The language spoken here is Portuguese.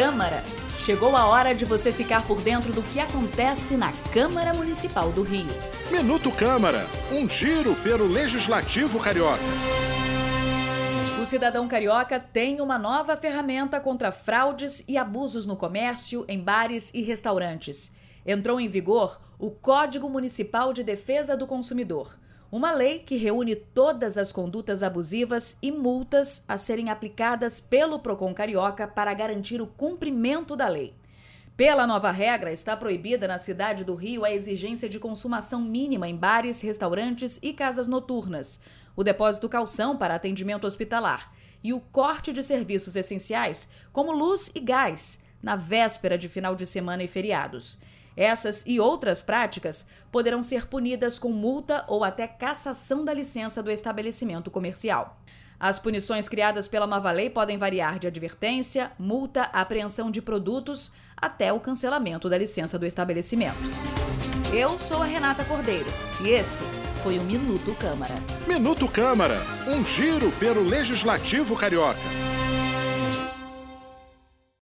Câmara. Chegou a hora de você ficar por dentro do que acontece na Câmara Municipal do Rio. Minuto Câmara, um giro pelo Legislativo Carioca. O cidadão carioca tem uma nova ferramenta contra fraudes e abusos no comércio, em bares e restaurantes. Entrou em vigor o Código Municipal de Defesa do Consumidor. Uma lei que reúne todas as condutas abusivas e multas a serem aplicadas pelo Procon Carioca para garantir o cumprimento da lei. Pela nova regra, está proibida na cidade do Rio a exigência de consumação mínima em bares, restaurantes e casas noturnas, o depósito calção para atendimento hospitalar e o corte de serviços essenciais, como luz e gás, na véspera de final de semana e feriados. Essas e outras práticas poderão ser punidas com multa ou até cassação da licença do estabelecimento comercial. As punições criadas pela nova lei podem variar de advertência, multa, apreensão de produtos até o cancelamento da licença do estabelecimento. Eu sou a Renata Cordeiro e esse foi o Minuto Câmara. Minuto Câmara, um giro pelo Legislativo Carioca.